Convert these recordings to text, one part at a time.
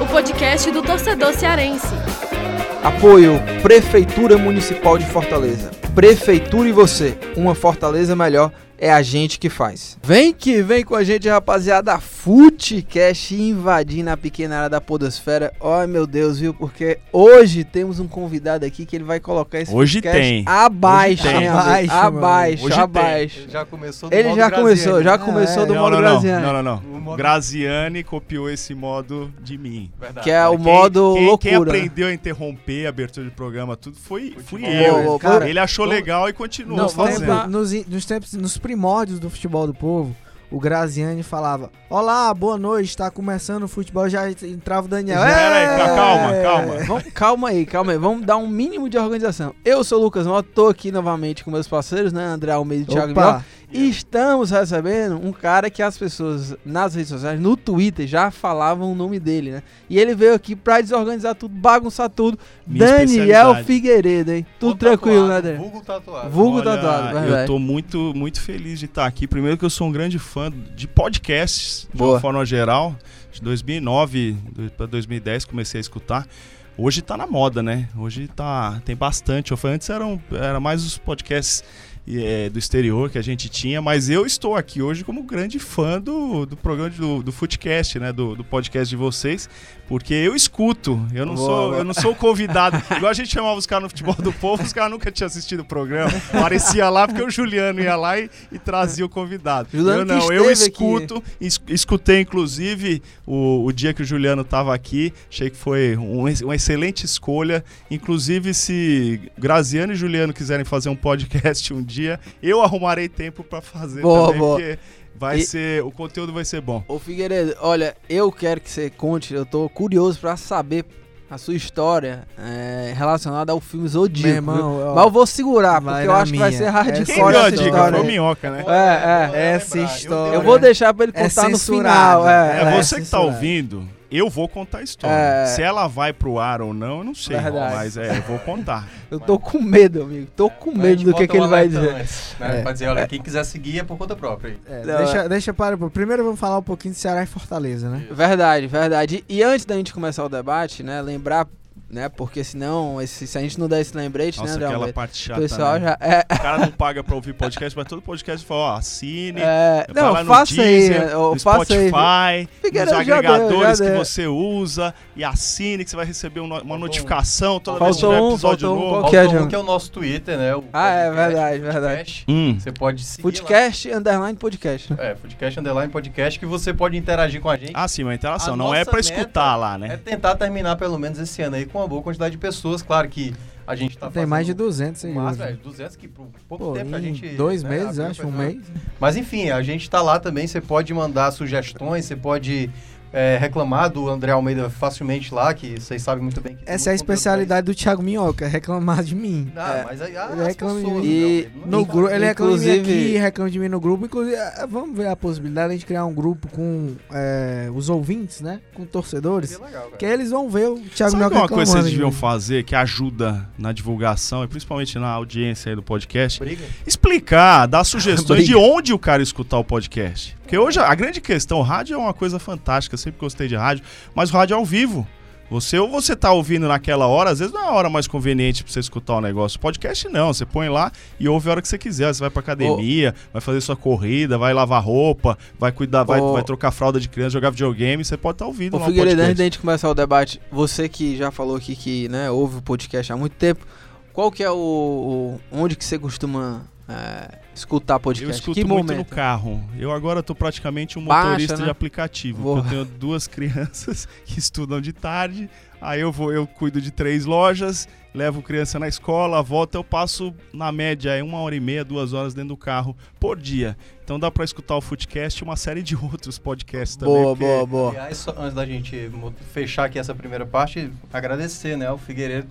O podcast do torcedor cearense. Apoio Prefeitura Municipal de Fortaleza. Prefeitura e você, uma Fortaleza melhor é a gente que faz. Vem que vem com a gente, rapaziada. Footcast invadindo a pequena área da podosfera. Ai, meu Deus, viu? Porque hoje temos um convidado aqui que ele vai colocar esse Hoje podcast tem. abaixo, Hoje tem. Abaixo, abaixo, Hoje tem. abaixo. Ele já começou do Ele modo já Graziani. começou, já começou É. do Não, modo não, não, Graziani. não, não, não. Modo- Graziani copiou esse modo de mim. Verdade. Que é o Quem- modo quem, loucura. Quem aprendeu a interromper a abertura de programa, tudo foi fui eu. Cara, Ele achou legal e continuou vamos fazendo. lá. tempos, nos, nos tempos, nos primórdios do futebol do povo, o Graziani falava: Olá, boa noite, está começando o futebol. Já entrava o Daniel. Pera aí, "É!" calma, calma. Vamos- calma aí, calma aí. Vamos dar um mínimo de organização. Eu sou o Lucas Mota, tô aqui novamente com meus parceiros, né? André Almeida e Thiago Miguel. E estamos recebendo um cara que as pessoas nas redes sociais, no Twitter, já falavam o nome dele, né? E ele veio aqui pra desorganizar tudo, bagunçar tudo. Minha Daniel. Figueiredo, hein? Tudo Ou tranquilo, né, tatuado, Daniel? Vulgo tatuado. Vulgo Olha, tatuado, Eu verdade. tô muito, muito feliz de estar aqui. Primeiro que eu sou um grande fã de podcasts, de Boa. uma forma geral. De 2009 para 2010 comecei a escutar. Hoje tá na moda, né? Hoje tá tem bastante. Eu falei, antes eram era mais os podcasts eh, do exterior que a gente tinha, mas eu estou aqui hoje como grande fã do, do programa do, do Footcast, né? Do, do podcast de vocês, porque eu escuto. Eu não Boa, sou eu não sou o convidado. Igual a gente chamava os caras no futebol do povo, os caras nunca tinham assistido o programa. Aparecia lá porque o Juliano ia lá e, e trazia o convidado. Juliano eu não, eu aqui. escuto, es- escutei inclusive o, o dia que o Juliano estava aqui. Achei que foi um uma excelente escolha. Inclusive, se Graziano e Juliano quiserem fazer um podcast um dia, eu arrumarei tempo para fazer Boa, também, boa. porque vai E- ser, o conteúdo vai ser bom. Ô Figueiredo, olha, eu quero que você conte, eu tô curioso pra saber a sua história é, relacionada ao filme Zodíaco. meu irmão, ó, Mas eu vou segurar, vai porque eu acho que vai minha. ser Essa hardcore Quem Qual deu a dica? história. Foi aí. Minhoca, né? É, é. Essa história. Eu vou deixar pra ele É contar no censurado. final. É, É, é. você que tá ouvindo, eu vou contar a história. É. Se ela vai pro ar ou não, eu não sei. Verdade. Mas é, eu vou contar. Eu tô com medo, amigo. Tô com medo do que, que ele vai dizer. antes, né? É. Pra dizer, olha, quem quiser seguir é por conta própria. É, Não, deixa, é. deixa para. Primeiro vamos falar um pouquinho de Ceará e Fortaleza, né? Verdade, verdade. E antes da gente começar o debate, né, lembrar, né, porque senão, esse, se a gente não der esse lembrete, Nossa, né, André aquela parte o chata. pessoal né? já... É, O cara não paga pra ouvir podcast, mas todo podcast fala, ó, assine, é, vai não, lá no faça aí, Deezer, né, ô, no faça aí. Spotify, nos deu, agregadores já que deu. você usa e assine que você vai receber um uma Faltou um. notificação toda vez que Faltou tiver um, episódio faltou um, novo. qual que é, Faltou um que é o nosso Twitter, né? O Ah, é podcast, verdade, verdade. Footcast. Hum. Você pode seguir Podcast, underline podcast. lá. É, Footcast Underline Podcast, que você pode interagir com a gente. Ah, sim, uma interação. A não é pra meta escutar lá, É né? tentar terminar pelo menos esse ano aí com uma boa quantidade de pessoas. Claro que a gente tá Tem mais de fazendo 200 o aí. hoje. é, 200 que por pouco Pô, tempo a gente... dois né, meses, acho, um mês. Mas enfim, a gente tá lá também, você pode mandar sugestões, você pode é, reclamar do André Almeida facilmente lá, que vocês sabem muito bem que... Essa é a especialidade do Thiago Minhoca, reclamar de mim. Ah, É. mas aí ah, Ele reclama de mim. E No é gru ele reclama de mim Inclusive- aqui, reclama de mim no grupo. Inclusive, eh, vamos ver a possibilidade de a gente criar um grupo com eh, os ouvintes, né? Com torcedores. Seria legal. Que aí eles vão ver o Thiago Sabe Minhoca uma coisa que vocês de deviam mim. fazer que ajuda na divulgação e principalmente na audiência aí do podcast? Briga. Explicar, dar sugestões de onde o cara escutar o podcast. Porque hoje a grande questão, o rádio é uma coisa fantástica, sempre gostei de rádio, mas o rádio é ao vivo. Você ou você tá ouvindo naquela hora, às vezes não é a hora mais conveniente pra você escutar o negócio. Podcast não, você põe lá e ouve a hora que você quiser. Você vai pra academia, vai fazer sua corrida, vai lavar roupa, vai cuidar, vai, Ô. vai trocar fralda de criança, jogar videogame, você pode estar ouvindo Ô lá o Figueiredo, antes da gente começar o debate, você que já falou aqui que né, ouve o podcast há muito tempo, qual que é o... o- onde que você costuma é, escutar podcast? Eu escuto que muito momento? no carro. Eu agora tô praticamente um Baixa, motorista né? de aplicativo. Boa. Eu tenho duas crianças que estudam de tarde. Aí eu vou, eu cuido de três lojas, levo criança na escola, volto, eu passo na média aí uma hora e meia, duas horas dentro do carro por dia. Então dá pra escutar o Footcast e uma série de outros podcasts também. Boa, porque boa, boa. Aliás, só antes da gente fechar aqui essa primeira parte, agradecer, né, ao Figueiredo,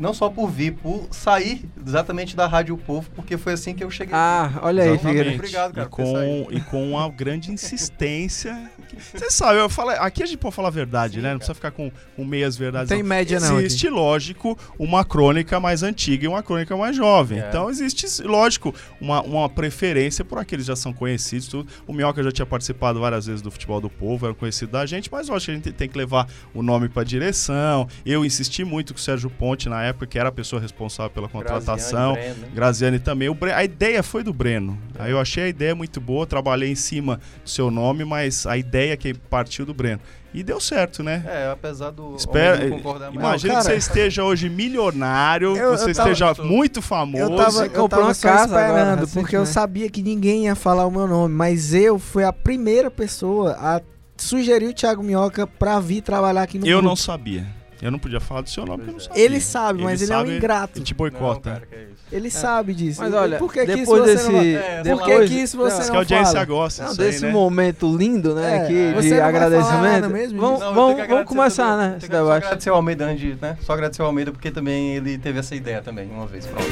não só por vir, por sair exatamente da Rádio Povo, porque foi assim que eu cheguei. Ah, olha aí. Figueiredo. Obrigado, cara, E com, e com uma grande insistência Você sabe, eu falo, aqui a gente pode falar a verdade, né? Não precisa ficar com, com meias verdades. Tem média não. Existe, lógico, uma crônica mais antiga e uma crônica mais jovem. É. Então existe, lógico, uma, uma preferência por aqueles que já são conhecidos. Tudo. O Minhoca já tinha participado várias vezes do futebol do povo, era conhecido da gente, mas lógico que a gente tem que levar o nome pra direção. Eu insisti muito com o Sérgio Ponte na época, que era a pessoa responsável pela contratação. Graziani, Breno? Graziani também. O Bre- A ideia foi do Breno. Aí eu achei a ideia muito boa, trabalhei em cima do seu nome, mas a ideia que partiu do Breno. E deu certo, né? É, apesar do Espera, concordar imagina que você esteja hoje milionário, Eu- você eu tava- esteja muito famoso. Eu tava, eu tava uma só casa agora, esperando, recente, porque eu sabia que ninguém ia falar o meu nome, mas eu fui a primeira pessoa a sugerir o Thiago Minhoca pra vir trabalhar aqui no Eu grupo. não sabia. Eu não podia falar do seu nome porque eu não Pois sabia. Ele sabe, mas ele, é um sabe ingrato. E te Não, boicota. cara, que é isso. Ele sabe disso. Mas olha, por que que isso depois você desse. não É, Por que depois, que isso você Diz não que a audiência fala? gosta Não, disso aí, desse né? momento lindo, né? É, aqui, você de não agradecimento. mesmo vamos? Não, vamos, que vamos começar, também. né? Esse que Só debate. agradecer ao Almeida antes de, né? Só agradecer ao Almeida porque também ele teve essa ideia também, uma vez. Pronto.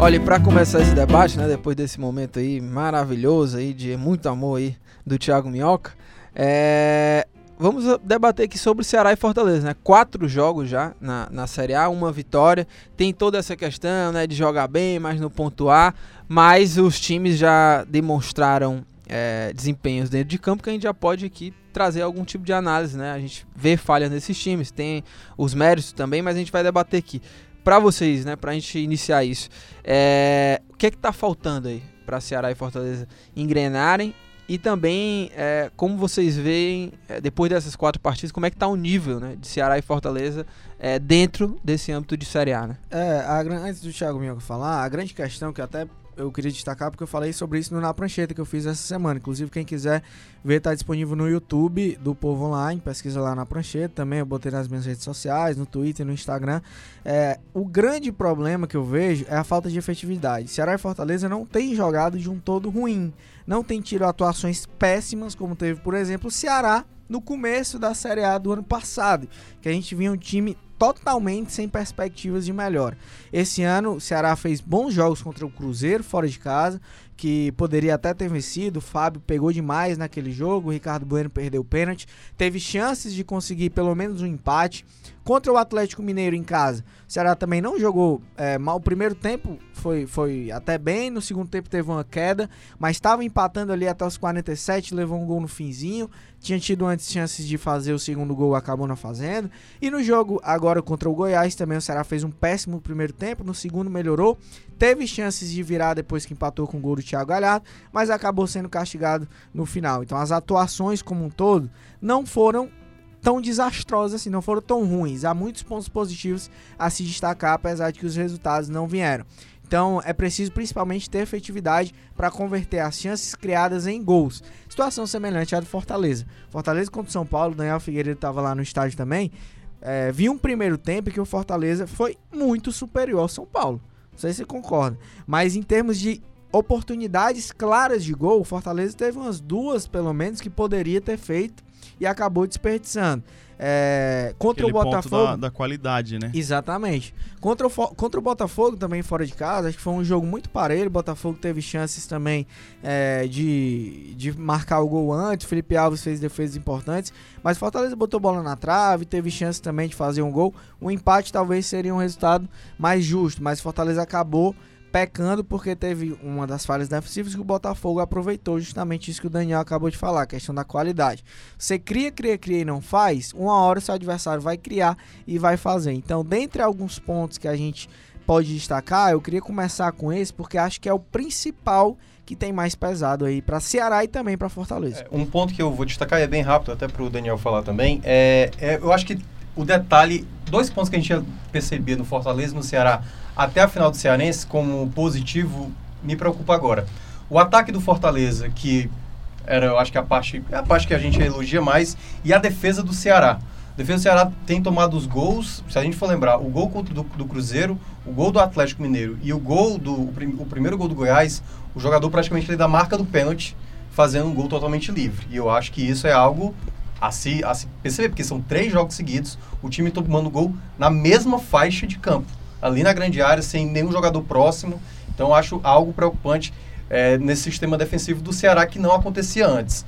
Olha, e pra começar esse debate, né, depois desse momento aí maravilhoso aí, de muito amor aí do Thiago Minhoca, é, vamos debater aqui sobre Ceará e Fortaleza, né? Quatro jogos já na, na Série A, uma vitória. Tem toda essa questão, né, de jogar bem, mas não pontuar. Mas os times já demonstraram é, desempenhos dentro de campo que a gente já pode aqui trazer algum tipo de análise, né? A gente vê falhas nesses times, tem os méritos também, mas a gente vai debater aqui. Pra vocês, né, pra gente iniciar isso, é, o que é que tá faltando aí pra Ceará e Fortaleza engrenarem e também é, como vocês veem, é, depois dessas quatro partidas, como é que tá o nível né, de Ceará e Fortaleza é, dentro desse âmbito de Série A, né? É, a antes do Thiago Minhoca falar, a grande questão que até eu queria destacar, porque eu falei sobre isso no Na Prancheta que eu fiz essa semana. Inclusive, quem quiser ver, tá disponível no YouTube do Povo Online, pesquisa lá na Prancheta. Também eu botei nas minhas redes sociais, no Twitter, no Instagram. É, o grande problema que eu vejo é a falta de efetividade. Ceará e Fortaleza não tem jogado de um todo ruim. Não tem tido atuações péssimas, como teve, por exemplo, o Ceará no começo da Série A do ano passado, que a gente via um time totalmente sem perspectivas de melhora. Esse ano o Ceará fez bons jogos contra o Cruzeiro fora de casa, que poderia até ter vencido. O Fábio pegou demais naquele jogo, o Ricardo Bueno perdeu o pênalti, teve chances de conseguir pelo menos um empate. Contra o Atlético Mineiro em casa, o Ceará também não jogou é, mal. O primeiro tempo foi, foi até bem, no segundo tempo teve uma queda, mas estava empatando ali até os 47, levou um gol no finzinho. Tinha tido antes chances de fazer o segundo gol, acabou não fazendo. E no jogo agora contra o Goiás também o Ceará fez um péssimo primeiro tempo, no segundo melhorou. Teve chances de virar depois que empatou com o gol do Thiago Galhardo, mas acabou sendo castigado no final. Então as atuações como um todo não foram tão desastrosas assim, não foram tão ruins. Há muitos pontos positivos a se destacar, apesar de que os resultados não vieram. Então é preciso principalmente ter efetividade para converter as chances criadas em gols. Situação semelhante à do Fortaleza. Fortaleza contra o São Paulo, Daniel Figueiredo estava lá no estádio também. É, vi um primeiro tempo que o Fortaleza foi muito superior ao São Paulo. Não sei se você concorda. Mas em termos de oportunidades claras de gol, o Fortaleza teve umas duas, pelo menos, que poderia ter feito e acabou desperdiçando. É, contra Aquele o Botafogo. da, da qualidade, né? Exatamente. Contra o, contra o Botafogo também fora de casa, acho que foi um jogo muito parelho. O Botafogo teve chances também é, de, de marcar o gol antes. O Felipe Alves fez defesas importantes. Mas o Fortaleza botou bola na trave, teve chance também de fazer um gol. O empate talvez seria um resultado mais justo, mas o Fortaleza acabou pecando porque teve uma das falhas defensivas que o Botafogo aproveitou justamente isso que o Daniel acabou de falar, a questão da qualidade. Você cria, cria, cria e não faz, uma hora seu adversário vai criar e vai fazer. Então, dentre alguns pontos que a gente pode destacar, eu queria começar com esse porque acho que é o principal que tem mais pesado aí para Ceará e também para Fortaleza. Um ponto que eu vou destacar, e é bem rápido, até para o Daniel falar também, é, é- eu acho que o detalhe, dois pontos que a gente ia perceber no Fortaleza e no Ceará até a final do Cearense como positivo, me preocupa agora. O ataque do Fortaleza, que era, eu acho que a parte, é a parte que a gente elogia mais, e a defesa do Ceará. A defesa do Ceará tem tomado os gols, se a gente for lembrar, o gol contra do, do Cruzeiro, o gol do Atlético Mineiro e o gol do o, prim- o primeiro gol do Goiás, o jogador praticamente da marca do pênalti fazendo um gol totalmente livre. E eu acho que isso é algo a se, a se perceber, porque são três jogos seguidos, o time tomando gol na mesma faixa de campo, ali na grande área, sem nenhum jogador próximo. Então acho algo preocupante. é, nesse sistema defensivo do Ceará que não acontecia antes.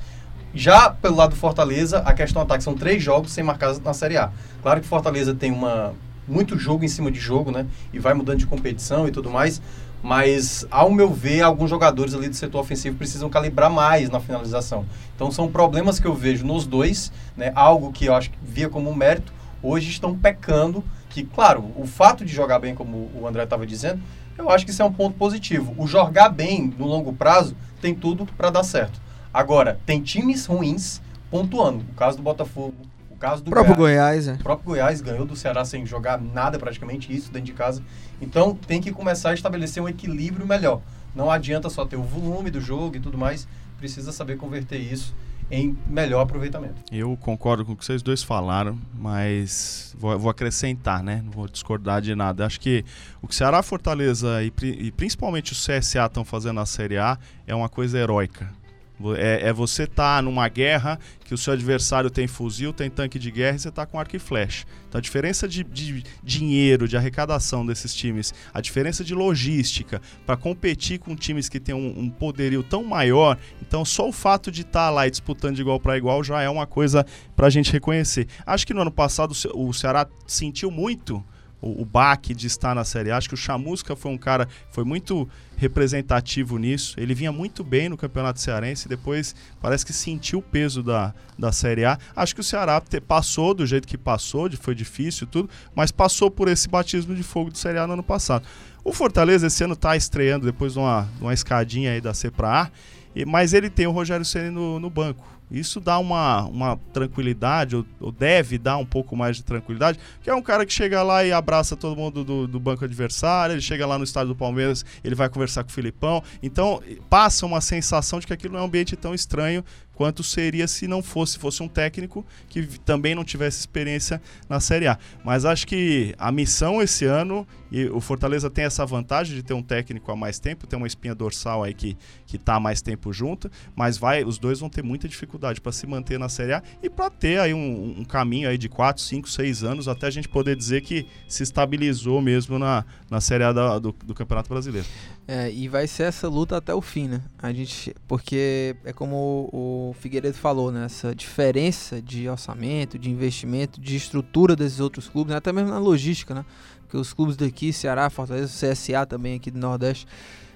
Já pelo lado do Fortaleza, a questão ataque são três jogos sem marcar na Série A. Claro que Fortaleza tem uma muito jogo em cima de jogo, né? E vai mudando de competição e tudo mais. Mas, ao meu ver, alguns jogadores ali do setor ofensivo precisam calibrar mais na finalização. Então, são problemas que eu vejo nos dois, né? Algo que eu acho que via como um mérito, hoje estão pecando. Que, claro, o fato de jogar bem, como o André estava dizendo, eu acho que isso é um ponto positivo. O jogar bem no longo prazo tem tudo para dar certo. Agora, tem times ruins pontuando. O caso do Botafogo, o caso do O próprio Goiás. Goiás, é. O próprio Goiás ganhou do Ceará sem jogar nada, praticamente isso, dentro de casa. Então tem que começar a estabelecer um equilíbrio melhor. Não adianta só ter o volume do jogo e tudo mais, precisa saber converter isso em melhor aproveitamento. Eu concordo com o que vocês dois falaram, mas vou, vou acrescentar, né? Não vou discordar de nada. Acho que o que Ceará, Fortaleza e, e principalmente o CSA estão fazendo na Série A é uma coisa heróica. É, é você estar numa guerra que o seu adversário tem fuzil, tem tanque de guerra e você está com arco e flecha. Então a diferença de, de dinheiro, de arrecadação desses times, a diferença de logística para competir com times que têm um, um poderio tão maior, então só o fato de estar lá e disputando de igual para igual já é uma coisa para a gente reconhecer. Acho que no ano passado o Ceará sentiu muito o, o baque de estar na Série A. Acho que o Chamusca foi um cara foi muito representativo nisso. Ele vinha muito bem no Campeonato Cearense, depois parece que sentiu o peso da, da Série A. Acho que o Ceará passou do jeito que passou, foi difícil tudo, mas passou por esse batismo de fogo do Série A no ano passado. O Fortaleza esse ano está estreando depois de uma, uma escadinha aí da C para A, mas ele tem o Rogério Ceni no, no banco. Isso dá uma, uma tranquilidade, ou, ou deve dar um pouco mais de tranquilidade, que é um cara que chega lá e abraça todo mundo do, do banco adversário, ele chega lá no estádio do Palmeiras, ele vai conversar com o Filipão. Então, passa uma sensação de que aquilo não é um ambiente tão estranho quanto seria se não fosse, fosse um técnico que também não tivesse experiência na Série A. Mas acho que a missão esse ano, e o Fortaleza tem essa vantagem de ter um técnico há mais tempo, tem uma espinha dorsal aí que, que tá há mais tempo junto, mas vai, os dois vão ter muita dificuldade para se manter na Série A e para ter aí um, um caminho aí de 4, 5, 6 anos até a gente poder dizer que se estabilizou mesmo na, na Série A da- do, do Campeonato Brasileiro. É, e vai ser essa luta até o fim, né? A gente, porque é como o, Figueiredo falou, né? Essa diferença de orçamento, de investimento, de estrutura desses outros clubes, né? até mesmo na logística, né? Porque os clubes daqui, Ceará, Fortaleza, CSA também aqui do Nordeste,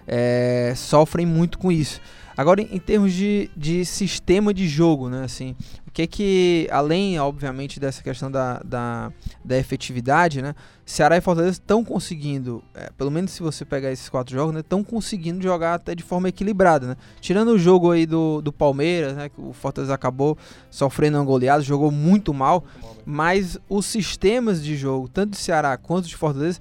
é, sofrem muito com isso. Agora, em, termos de, de sistema de jogo, né? Assim, que que, além, obviamente, dessa questão da, da, da efetividade, né? Ceará e Fortaleza estão conseguindo, é, pelo menos se você pegar esses quatro jogos, né? Estão conseguindo jogar até de forma equilibrada, né? Tirando o jogo aí do, do Palmeiras, né? Que o Fortaleza acabou sofrendo uma goleada, jogou muito mal, mas os sistemas de jogo, tanto do Ceará quanto de Fortaleza,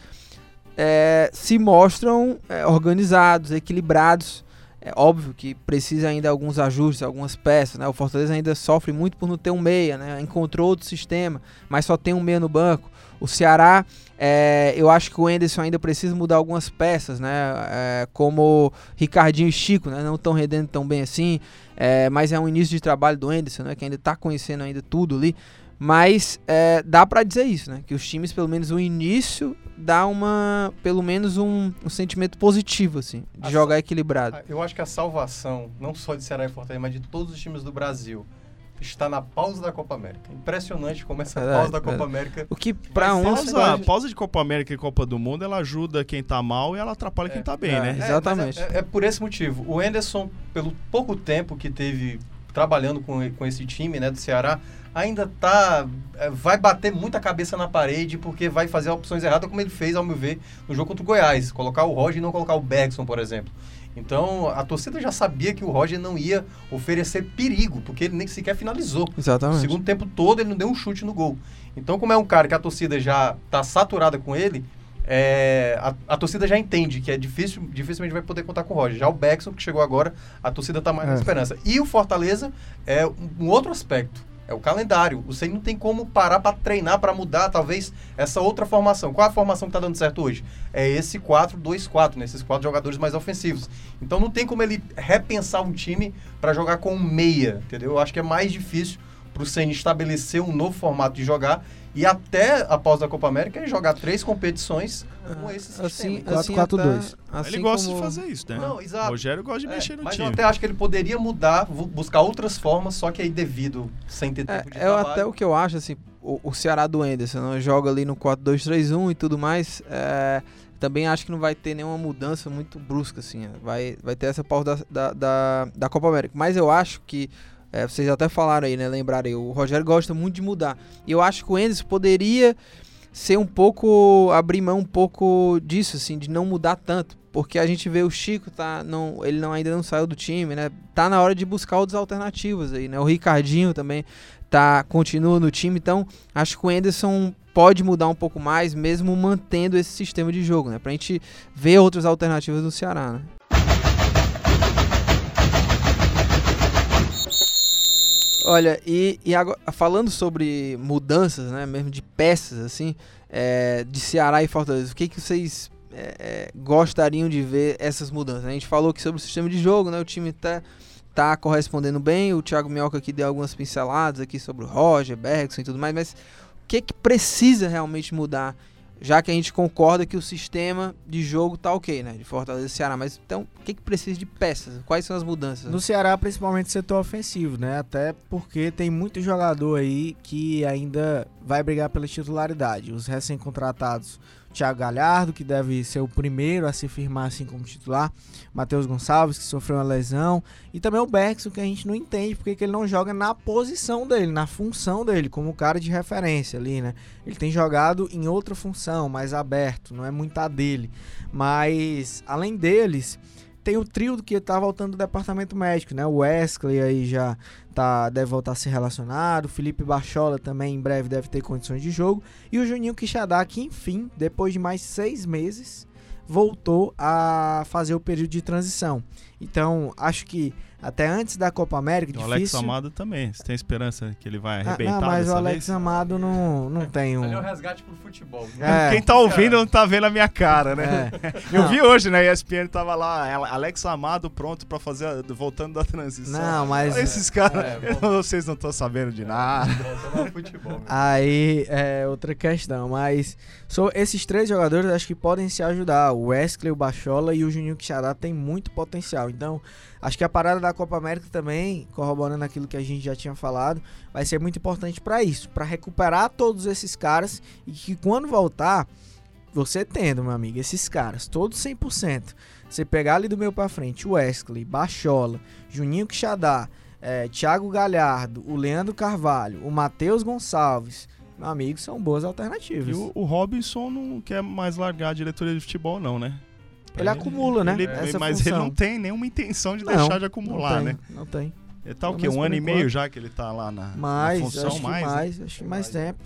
é, se mostram é, organizados, equilibrados. É óbvio que precisa ainda alguns ajustes, algumas peças, né? O Fortaleza ainda sofre muito por não ter um meia, né? Encontrou outro sistema, mas só tem um meia no banco. O Ceará, é, eu acho que o Enderson ainda precisa mudar algumas peças, né? É, como Ricardinho e Chico, né? Não estão rendendo tão bem assim, é, mas é um início de trabalho do Enderson, né? Que ainda está conhecendo ainda tudo ali. Mas é, dá pra dizer isso, né? Que os times, pelo menos o início, dá uma, pelo menos um, um sentimento positivo, assim, de A jogar equilibrado. Eu acho que a salvação, não só de Ceará e Fortaleza, mas de todos os times do Brasil, está na pausa da Copa América. Impressionante como essa Verdade, pausa da Copa verdade. América. O que ser uns Pausa, pode- pausa de Copa América e Copa do Mundo, ela ajuda quem tá mal e ela atrapalha quem É. tá bem, É. né? É, Exatamente. É, é por esse motivo. O Enderson, pelo pouco tempo que teve trabalhando com, com esse time né, do Ceará, ainda tá. é, vai bater muita cabeça na parede, porque vai fazer opções erradas, como ele fez, ao meu ver, no jogo contra o Goiás. Colocar o Roger e não colocar o Bergson, por exemplo. Então, a torcida já sabia que o Roger não ia oferecer perigo, porque ele nem sequer finalizou. O Exatamente. segundo tempo todo ele não deu um chute no gol. Então, como é um cara que a torcida já tá saturada com ele, é, a, a torcida já entende que é difícil, dificilmente vai poder contar com o Roger. Já o Beckson, que chegou agora, a torcida tá mais na É. esperança. E o Fortaleza é um, um outro aspecto. É o calendário. Você não tem como parar para treinar, para mudar, talvez, essa outra formação. Qual a formação que tá dando certo hoje? É esse 4-2-4, né? Esses quatro jogadores mais ofensivos. Então não tem como ele repensar um time para jogar com um meia, entendeu? Eu acho que é mais difícil o Ceni estabelecer um novo formato de jogar e até após a Copa América ele jogar três competições com esse sistema. Assim, Então, assim 4-4-2. até- assim ele gosta como- de fazer isso, né? Não, exato. O Rogério gosta de É, mexer no mas time. eu até acho que ele poderia mudar, buscar outras formas, só que aí devido, sem ter tempo de É, é trabalho. até o que eu acho, assim, o, o Ceará do Enderson né, joga ali no 4-2-3-1 e tudo mais. é, também acho que não vai ter nenhuma mudança muito brusca, assim. é, Vai, vai ter essa pausa da, da, da, da Copa América. Mas eu acho que, é, vocês até falaram aí, né? Lembraram aí, o Rogério gosta muito de mudar. E eu acho que o Enderson poderia ser um pouco, abrir mão um pouco disso, assim, de não mudar tanto. Porque a gente vê o Chico, tá, não, ele não, ainda não saiu do time, né? Tá na hora de buscar outras alternativas aí, né? O Ricardinho também tá, continua no time, então acho que o Enderson pode mudar um pouco mais, mesmo mantendo esse sistema de jogo, né? Pra gente ver outras alternativas no Ceará, né? Olha, e, e agora, falando sobre mudanças, né, mesmo de peças, assim, é, de Ceará e Fortaleza, o que, que vocês é, é, gostariam de ver essas mudanças? A gente falou aqui sobre o sistema de jogo, né, o time tá, tá correspondendo bem, o Thiago Minhoca aqui deu algumas pinceladas aqui sobre o Roger, Bergson e tudo mais, mas o que, que precisa realmente mudar já que a gente concorda que o sistema de jogo tá ok, né? De Fortaleza e Ceará. Mas então, o que, que precisa de peças? Quais são as mudanças? No Ceará, principalmente setor ofensivo, né? Até porque tem muito jogador aí que ainda vai brigar pela titularidade. Os recém-contratados, Thiago Galhardo, que deve ser o primeiro a se firmar assim como titular, Matheus Gonçalves, que sofreu uma lesão, e também o Bergson, que a gente não entende porque que ele não joga na posição dele, na função dele, como cara de referência ali, né? Ele tem jogado em outra função, mais aberto, não é muito a dele. Mas, além deles, tem o trio que tá voltando do departamento médico, né? O Wesley aí já tá, deve voltar a ser relacionado. O Felipe Bachola também em breve deve ter condições de jogo. E o Juninho Quixadá, que enfim, depois de mais seis meses, voltou a fazer o período de transição. Então, acho que até antes da Copa América, O difícil... Alex Amado também. Você tem esperança que ele vai Ah, arrebentar não, mas o Alex vez? Amado não, não tem um... Ali é o resgate pro futebol. É. Quem tá ouvindo não tá vendo a minha cara, né? É. Eu Não. vi hoje, né? ESPN tava lá, Alex Amado pronto pra fazer, a- voltando da transição. Não, mas- Olha Esses caras, É, vocês não estão sabendo de nada. Voltando ao futebol. meu. Aí é outra questão, mas so, esses três jogadores acho que podem se ajudar. O Wesley, o Bachola e o Juninho Quixadá tem muito potencial. Então, acho que a parada da Copa América também, corroborando aquilo que a gente já tinha falado, vai ser muito importante para isso, para recuperar todos esses caras e que quando voltar, você tendo, meu amigo, esses caras, todos 100%, você pegar ali do meio para frente, Wesley, Bachola, Juninho Quixadá, é, Thiago Galhardo, o Leandro Carvalho, o Matheus Gonçalves, meu amigo, são boas E alternativas. o, o Robinson não quer mais largar a diretoria de futebol, não, né? Ele acumula, né, ele- mas função. ele não tem nenhuma intenção de Não, deixar de acumular, não tem, né? Não tem. Ele tá o quê? Um ano e meio já que ele tá lá na, na Mais, função, acho que mais, mais, né? acho que mais tempo.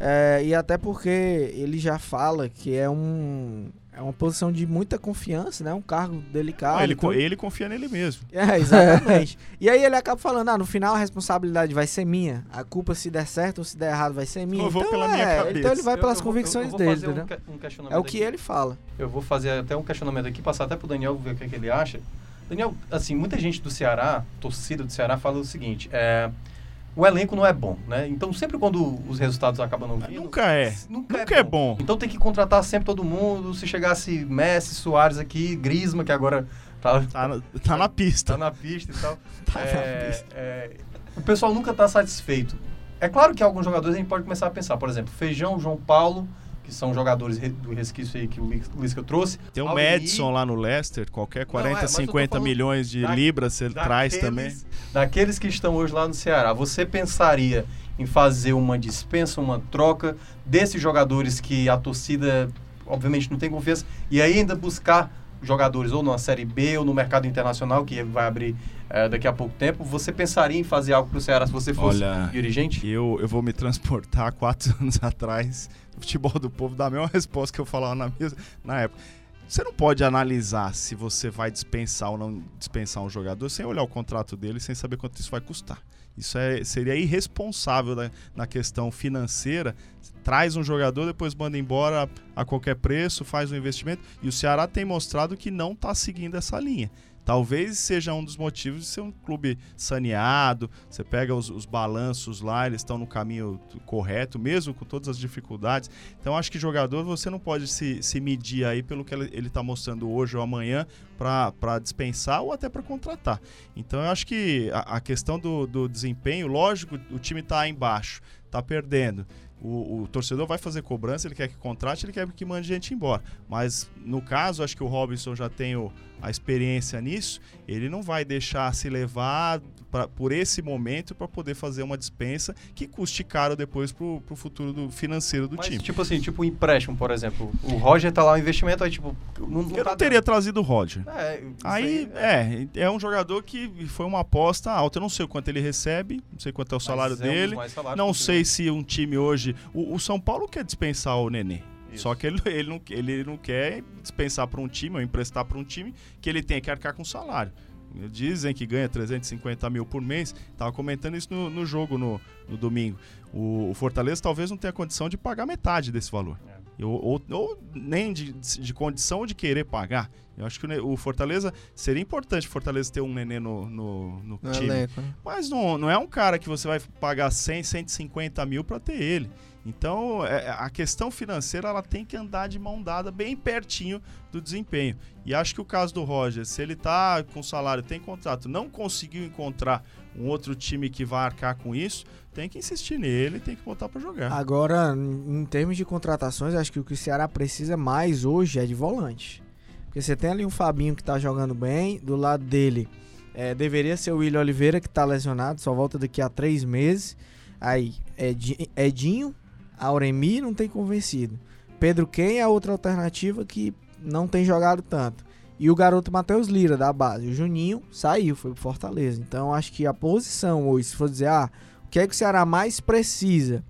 É, e até porque ele já fala que é um é uma posição de muita confiança, né? Um cargo delicado. Não, ele, então- ele confia nele mesmo. É, exatamente. e aí ele acaba falando, ah, no final a responsabilidade vai ser minha. A culpa se der certo ou se der errado vai ser minha. Eu vou então, pela minha é, cabeça. Então ele vai Eu- pelas eu vou- convicções eu vou dele, fazer um um É o que aqui. ele fala. Eu vou fazer até um questionamento aqui, passar até pro Daniel ver o que, é que ele acha. Daniel, assim, muita gente do Ceará, torcida do Ceará, fala o seguinte: é, o elenco não é bom, né? Então sempre quando os resultados acabam não vindo. Nunca é. Nunca, Nunca é bom. Então tem que contratar sempre todo mundo. Se chegasse Messi, Soares aqui, Grisma, que agora tá, Tá na, tá na pista. tá na pista e tal. Tá É, na pista. é, o pessoal nunca está satisfeito. É claro que alguns jogadores a gente pode começar a pensar, por exemplo, Feijão, João Paulo, que são jogadores re- do resquício aí que o Lis- Lisca trouxe. Tem o Almir, Madison lá no Leicester, qualquer 40, Não, é, mas eu tô 50 falando milhões de da- libras você traz também. Daqueles que estão hoje lá no Ceará, você pensaria em fazer uma dispensa, uma troca desses jogadores que a torcida, obviamente, não tem confiança, e aí ainda buscar jogadores ou na Série B ou no mercado internacional, que vai abrir eh, daqui a pouco tempo? Você pensaria em fazer algo para o Ceará se você fosse Olha, dirigente? Eu, eu vou me transportar quatro anos atrás. O futebol do povo dá a mesma resposta que eu falava na, mesa, na época. Você não pode analisar se você vai dispensar ou não dispensar um jogador sem olhar o contrato dele, sem saber quanto isso vai custar. Isso é, seria irresponsável na, na questão financeira. Traz um jogador, depois manda embora a qualquer preço, faz um investimento. E o Ceará tem mostrado que não está seguindo essa linha. Talvez seja um dos motivos de ser um clube saneado. Você pega os, os balanços lá, eles estão no caminho correto, mesmo com todas as dificuldades. Então, acho que jogador você não pode se, se medir aí pelo que ele está mostrando hoje ou amanhã para dispensar ou até para contratar. Então, eu acho que a, a questão do, do desempenho, lógico, o time está embaixo, está perdendo. O, o, torcedor vai fazer cobrança, ele quer que contrate, ele quer que mande gente embora. Mas no caso, acho que o Robinson já tem o, a experiência nisso, ele não vai deixar se levar pra, por esse momento para poder fazer uma dispensa que custe caro depois pro, pro futuro do, financeiro do Mas, time. Tipo assim, tipo um empréstimo, por exemplo. O Roger tá lá, o investimento aí, tipo. Não, não Eu tá não teria dando. trazido o Roger. É, aí, é. é, é um jogador que foi uma aposta alta. Eu não sei o quanto ele recebe, não sei quanto é o salário é dele. Um não sei se um time hoje. O, o São Paulo quer dispensar o Nenê. Isso. Só que ele, ele, não, ele não quer dispensar para um time ou emprestar para um time que ele tem que arcar com salário. Dizem que ganha 350 mil por mês. Tava comentando isso no, no jogo no, no domingo. O, o, Fortaleza talvez não tenha condição de pagar metade desse valor. É. Ou, ou, ou, nem de, de condição de querer pagar. Eu acho que o, o Fortaleza seria importante o Fortaleza ter um nenê no, no, no time. Elenco, né? Mas não, não é um cara que você vai pagar 100, 150 mil para ter ele. Então, é, é, a questão financeira ela tem que andar de mão dada bem pertinho do desempenho. E acho que o caso do Roger, se ele está com salário, tem contrato, não conseguiu encontrar um outro time que vá arcar com isso, tem que insistir nele, tem que botar para jogar. Agora, em termos de contratações, acho que o que o Ceará precisa mais hoje é de volante. Porque você tem ali um Fabinho que está jogando bem, do lado dele é, deveria ser o William Oliveira que está lesionado, só volta daqui a três meses. Aí, Edinho, Auremi não tem convencido. Pedro Ken é outra alternativa que não tem jogado tanto. E o garoto Matheus Lira, da base. O Juninho saiu, foi pro Fortaleza. Então acho que a posição hoje, se for dizer, ah, o que é que o Ceará mais precisa?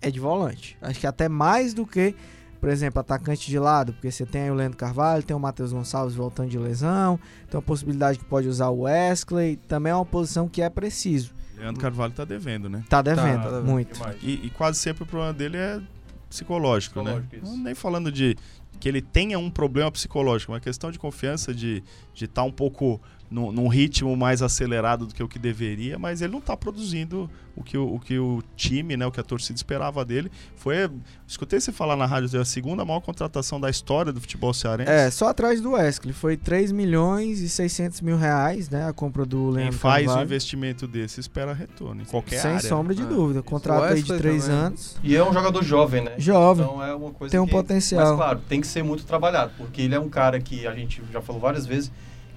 É de volante. Acho que até mais do que, por exemplo, atacante de lado, porque você tem aí o Leandro Carvalho, tem o Matheus Gonçalves voltando de lesão, tem a possibilidade que pode usar o Wesley. Também é uma posição que é preciso. Leandro Carvalho tá devendo, né? Tá devendo, tá, tá devendo. muito. E, e, quase sempre o problema dele é psicológico, né? psicológico né? Nem falando de que ele tenha um problema psicológico, uma questão de confiança, de estar de tá um pouco num, num, ritmo mais acelerado do que o que deveria, mas ele não está produzindo o que o, o que o time, né, o que a torcida esperava dele. Foi, escutei você falar na rádio, é a segunda maior contratação da história do futebol cearense. É, só atrás do Wesley. Foi 3 milhões e 600 mil reais, né, a compra do Leandro Quem faz Carvalho. um investimento desse espera retorno em qualquer Sem área. Sem sombra de ah, dúvida. Contrato aí de 3 anos. E é um jogador jovem, né? Jovem. Então é uma coisa Tem um que, potencial. Mas claro, tem que ser muito trabalhado, porque ele é um cara que a gente já falou várias vezes,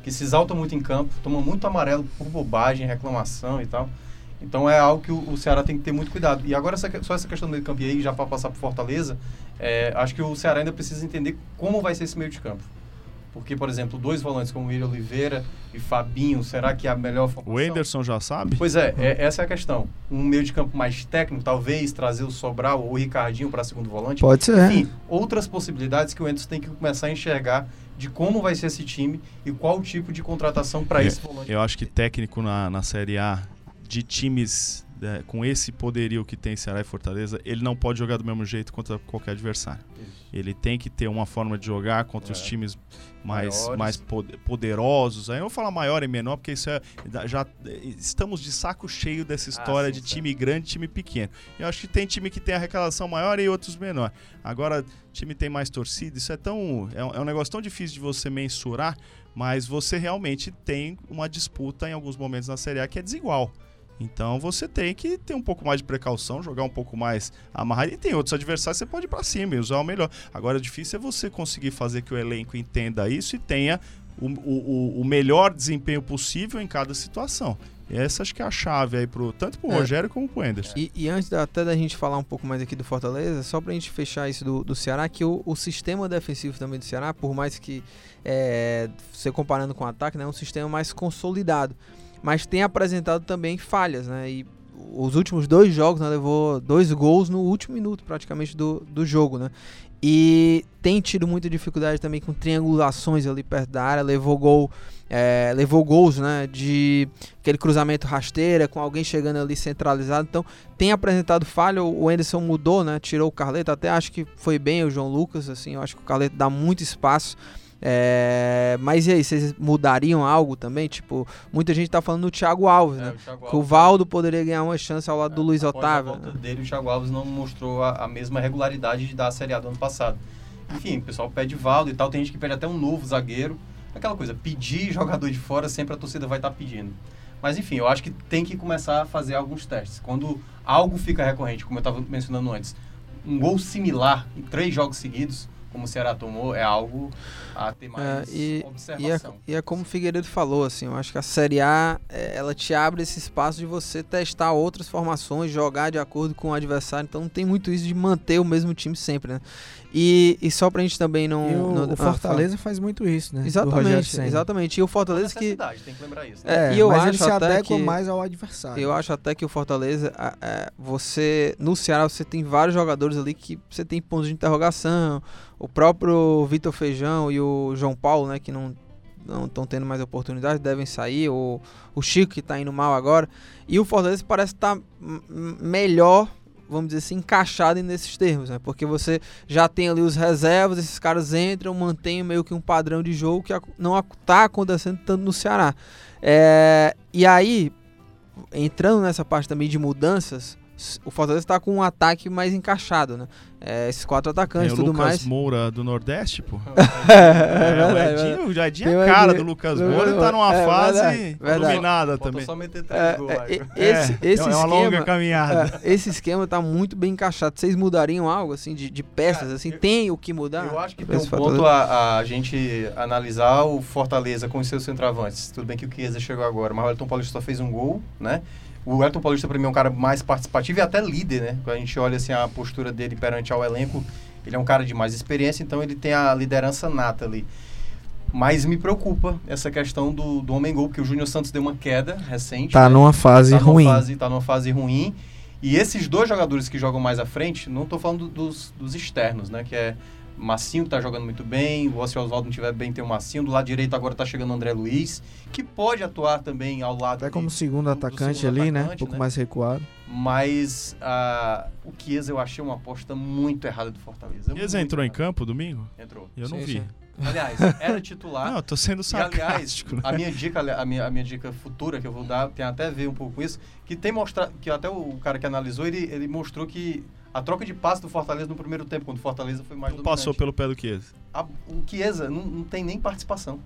que se exalta muito em campo, toma muito amarelo por bobagem, reclamação e tal. Então é algo que o, Ceará tem que ter muito cuidado. E agora essa, só essa questão do meio de campo aí, já para passar para Fortaleza, é, acho que o Ceará ainda precisa entender como vai ser esse meio de campo. Porque, por exemplo, dois volantes como William Oliveira e Fabinho, será que é a melhor formação? O Enderson já sabe? Pois é, é, essa é a questão. Um meio de campo mais técnico, talvez trazer o Sobral ou o Ricardinho para segundo volante. Pode ser. Enfim, outras possibilidades que o Enderson tem que começar a enxergar de como vai ser esse time e qual tipo de contratação para é, esse volante. Eu acho que técnico na, na Série A de times é, com esse poderio que tem Ceará e Fortaleza, ele não pode jogar do mesmo jeito contra qualquer adversário. Isso. Ele tem que ter uma forma de jogar contra é. os times mais, mais poderosos. Aí eu vou falar maior e menor, porque isso é. Já estamos de saco cheio dessa ah, história ah, sim, de time grande e time pequeno. Eu acho que tem time que tem arrecadação maior e outros menor. Agora, time tem mais torcida, isso é tão. É um, é um negócio tão difícil de você mensurar, mas você realmente tem uma disputa em alguns momentos na Série A que é desigual. Então você tem que ter um pouco mais de precaução, jogar um pouco mais amarrado. E tem outros adversários que você pode ir para cima e usar o melhor. Agora, o difícil é você conseguir fazer que o elenco entenda isso e tenha o, o, o melhor desempenho possível em cada situação. E essa acho que é a chave aí pro, tanto pro é. Rogério como pro Anderson. E, e, antes da, até da gente falar um pouco mais aqui do Fortaleza, só pra gente fechar isso do, do Ceará, que o, o sistema defensivo também do Ceará, por mais que é, você comparando com o ataque, né, é um sistema mais consolidado mas tem apresentado também falhas, né? E os últimos dois jogos, né, levou dois gols no último minuto praticamente do, do jogo, né? E tem tido muita dificuldade também com triangulações ali perto da área, levou gol, é, levou gols, né, de aquele cruzamento rasteira com alguém chegando ali centralizado. Então tem apresentado falha. O Anderson mudou, né, tirou o Carleto. Até acho que foi bem o João Lucas, assim. Eu acho que o Carleto dá muito espaço É, mas e aí, vocês mudariam algo também? Tipo, muita gente tá falando do Thiago Alves, né? É, o Thiago Que o Alves- Valdo poderia ganhar uma chance ao lado do Luiz a Otávio. volta né? dele, o Thiago Alves não mostrou a, a mesma regularidade de dar a Série A do ano passado. Enfim, o pessoal pede Valdo e tal, tem gente que pede até um novo zagueiro. Aquela coisa, pedir jogador de fora, sempre a torcida vai estar pedindo. Mas enfim, eu acho que tem que começar a fazer alguns testes. Quando algo fica recorrente, como eu estava mencionando antes, um gol similar em três jogos seguidos, como o Ceará tomou, é algo a ter mais É, e, e, é, observação. e é como o Figueiredo falou, assim, eu acho que a Série A, é, ela te abre esse espaço de você testar outras formações, jogar de acordo com o adversário, então não tem muito isso de manter o mesmo time sempre, né? E, e só pra gente também não... E o, não- o ah. Fortaleza faz muito isso, né? Exatamente, exatamente. E o Fortaleza que... necessidade, tem que lembrar isso. né? É, É, e eu mas acho ele se até adequa que- mais ao adversário. Eu acho até que o Fortaleza, é, você no Ceará você tem vários jogadores ali que você tem pontos de interrogação. O próprio Vitor Feijão e o João Paulo, né, que não não estão tendo mais oportunidade, devem sair. O, o Chico que tá indo mal agora. E o Fortaleza parece estar melhor, vamos dizer assim, encaixado nesses termos, né? Porque você já tem ali os reservas, esses caras entram, mantêm meio que um padrão de jogo que não ac- tá acontecendo tanto no Ceará. É, e aí, entrando nessa parte também de mudanças, o Fortaleza está com um ataque mais encaixado, né? É, esses quatro atacantes o e tudo Lucas mais. Moura do Nordeste, pô. É, É, o verdade. Edinho, o Edinho Tem é a cara do Lucas É, Moura e tá numa é, fase verdade, verdade. iluminada Faltou também. só meter três É, gols é, esse, é, esse é uma longa esquema, caminhada. é, esse esquema tá muito bem encaixado. Vocês mudariam algo assim de, de peças? Cara, assim, eu- tem o que mudar? Eu acho que tem um ponto a, a gente analisar o Fortaleza com os seus centroavantes. Tudo bem que o Chiesa chegou agora, mas o Elton Paulista só fez um gol, né? O Elton Paulista, pra mim, é um cara mais participativo e até líder, né? Quando a gente olha assim, a postura dele perante ao elenco, ele é um cara de mais experiência, então ele tem a liderança nata ali. Mas me preocupa essa questão do, do homem gol, porque o Júnior Santos deu uma queda recente. Tá né? numa fase tá ruim. Numa fase, tá numa fase ruim. E esses dois jogadores que jogam mais à frente, não tô falando dos, dos externos, né? Que é Massinho, que tá jogando muito bem. O se o Oswaldo não estiver bem, tem o Massinho. Do lado direito agora tá chegando o André Luiz, que pode atuar também ao lado. Até como segundo do- do atacante segundo ali, né? Um atacante, pouco né? mais recuado. Mas ah, o Chiesa eu achei uma aposta muito errada do Fortaleza. Chiesa Muito entrou em errada. campo domingo? Entrou. Eu não Sim, vi. sim. Aliás, era titular. Não, eu tô sendo E, aliás, sarcástico. né? a minha dica, a minha, a minha dica futura que eu vou dar tem até a ver um pouco com isso, que tem mostrado, que até o cara que analisou, ele, ele mostrou que a troca de passe do Fortaleza no primeiro tempo, quando o Fortaleza foi mais Não dominante. passou pelo pé do Chiesa. A- o Chiesa não, não tem nem participação.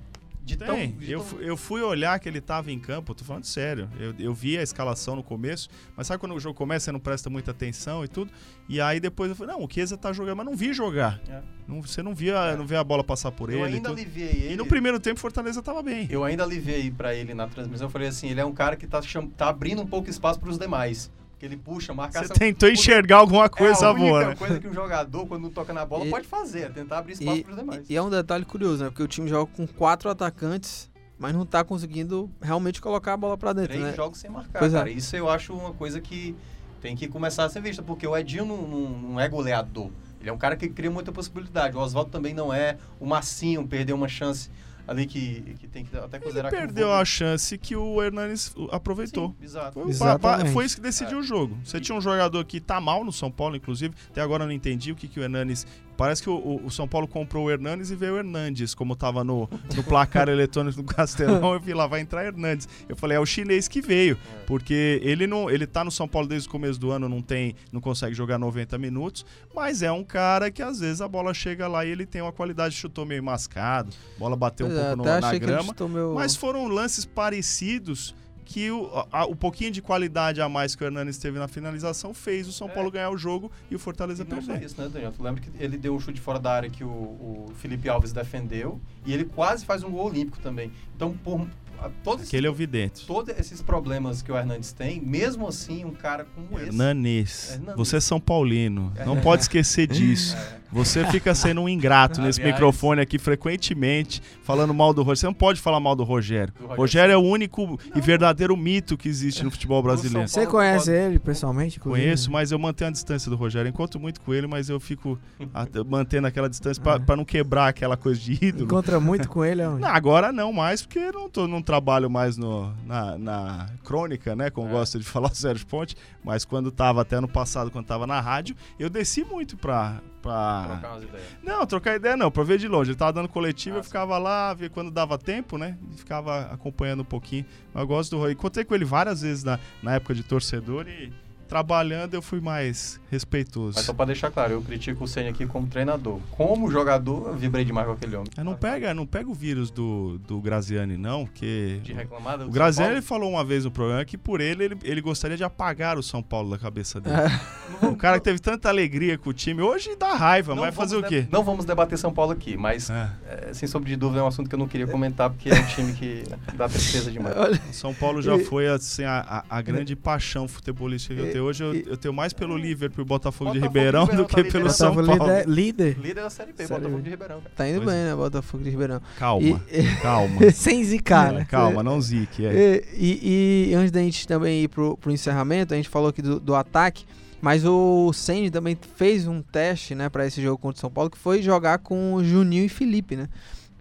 De tão, Tem. de Eu, tão- eu fui olhar que ele tava em campo, tô falando sério. Eu, eu vi a escalação no começo, mas sabe quando o jogo começa, você não presta muita atenção e tudo? E aí depois eu falei, não, o Chiesa tá jogando, mas não vi jogar. É. Não- você não via, É. não via a bola passar por eu ele. E, ainda aliviei ele. e no primeiro tempo Fortaleza tava bem. Eu ainda aliviei pra ele na transmissão. Eu falei assim, ele é um cara que tá, cham- tá abrindo um pouco espaço pros demais. Porque ele puxa, marca Você tentou Porque enxergar alguma coisa é a única boa, né? coisa que um jogador, quando não toca na bola, E- pode fazer, é tentar abrir espaço E, pros demais. e é um detalhe curioso, né? Porque o time joga com quatro atacantes, mas não tá conseguindo realmente colocar a bola pra dentro, Três né? jogos sem marcar, Pois é. cara. Isso eu acho uma coisa que tem que começar a ser vista, porque o Edinho não, não- não é goleador. Ele é um cara que cria muita possibilidade. O Oswaldo também não é. O Massinho perdeu uma chance ali que, que tem que até Ele considerar que o perdeu Volpe- a chance que o Hernanes aproveitou. Sim, exato. Foi, Exatamente. foi isso que decidiu É. o jogo. Você tinha um jogador que tá mal no São Paulo, inclusive. Até agora eu não entendi o que, que o Hernanes. Parece que o, o- São Paulo comprou o Hernanes e veio o Hernandes, como tava no, no placar eletrônico do Castelão. Eu vi lá, vai entrar Hernandes. Eu falei, é o chinês que veio. É. Porque ele não. Ele tá no São Paulo desde o começo do ano, não tem. não consegue jogar 90 minutos. Mas é um cara que às vezes a bola chega lá e ele tem uma qualidade, chutou meio mascado, bola bateu um é, pouco no- na grama. meu... Mas foram lances parecidos que o, a- o pouquinho de qualidade a mais que o Hernanes teve na finalização fez o São É. Paulo ganhar o jogo e o Fortaleza E não só perder. isso, né, Daniel? Tu lembra que ele deu um chute fora da área que o, o Felipe Alves defendeu e ele quase faz um gol olímpico também. Então, por todos, Aquele é o vidente. todos esses problemas que o Hernandes tem, mesmo assim, um cara como esse. Hernanes, Hernanes. você é São Paulino, não É. pode esquecer disso. É. Você fica sendo um ingrato nesse Aliás- microfone aqui frequentemente, falando mal do Rogério. Você não pode falar mal do Rogério. Do Rogério. Rogério é o único e verdadeiro mito que existe no futebol brasileiro. Você conhece ele pessoalmente? inclusive? Conheço, mas eu mantenho a distância do Rogério. Encontro muito com ele, mas eu fico mantendo aquela distância pra, pra não quebrar aquela coisa de ídolo. Encontra muito com ele, é um- Não, agora não mais, porque não, tô, não trabalho mais no, na, na crônica, né? Como É. gosta de falar o Sérgio Ponte. Mas quando tava, até no passado, quando tava na rádio, eu desci muito pra, pra... Trocar umas ideias. Não, trocar ideia não, pra ver de longe. Ele tava dando coletiva, Ah, eu sim. ficava lá, via quando dava tempo, né? E ficava acompanhando um pouquinho. Mas eu gosto do Roy. Encontrei com ele várias vezes na, na época de torcedor e trabalhando eu fui mais respeitoso. Mas só pra deixar claro, eu critico o Senna aqui como treinador. Como jogador, eu vibrei demais com aquele homem. Não pega, não pega o vírus do, do Graziani, não, porque. De reclamar do O Graziani falou uma vez no programa que por ele, ele, ele gostaria de apagar o São Paulo da cabeça dele. Não O cara que teve tanta alegria com o time, hoje dá raiva, não mas vai fazer o quê? Não vamos debater São Paulo aqui, mas, É. é, sem sombra de dúvida, é um assunto que eu não queria comentar, porque é um time que dá tristeza demais. São Paulo já E- foi assim, a, a- a grande paixão futebolística que eu tenho. Hoje eu, e- eu tenho mais pelo Liverpool e Botafogo de Botafogo Ribeirão de Ribeirão do que tá pelo liderando. São Paulo. líder, líder Líder da Série B, Série Botafogo B. de Ribeirão. tá indo Pois bem, né? Botafogo de Ribeirão. Calma, E- calma. sem zicar, É, né? calma, não zique. É. E, e- e antes da gente também ir pro, pro encerramento, a gente falou aqui do, do ataque, mas o Senni também fez um teste, né, para esse jogo contra o São Paulo, que foi jogar com o Juninho e Felipe, né?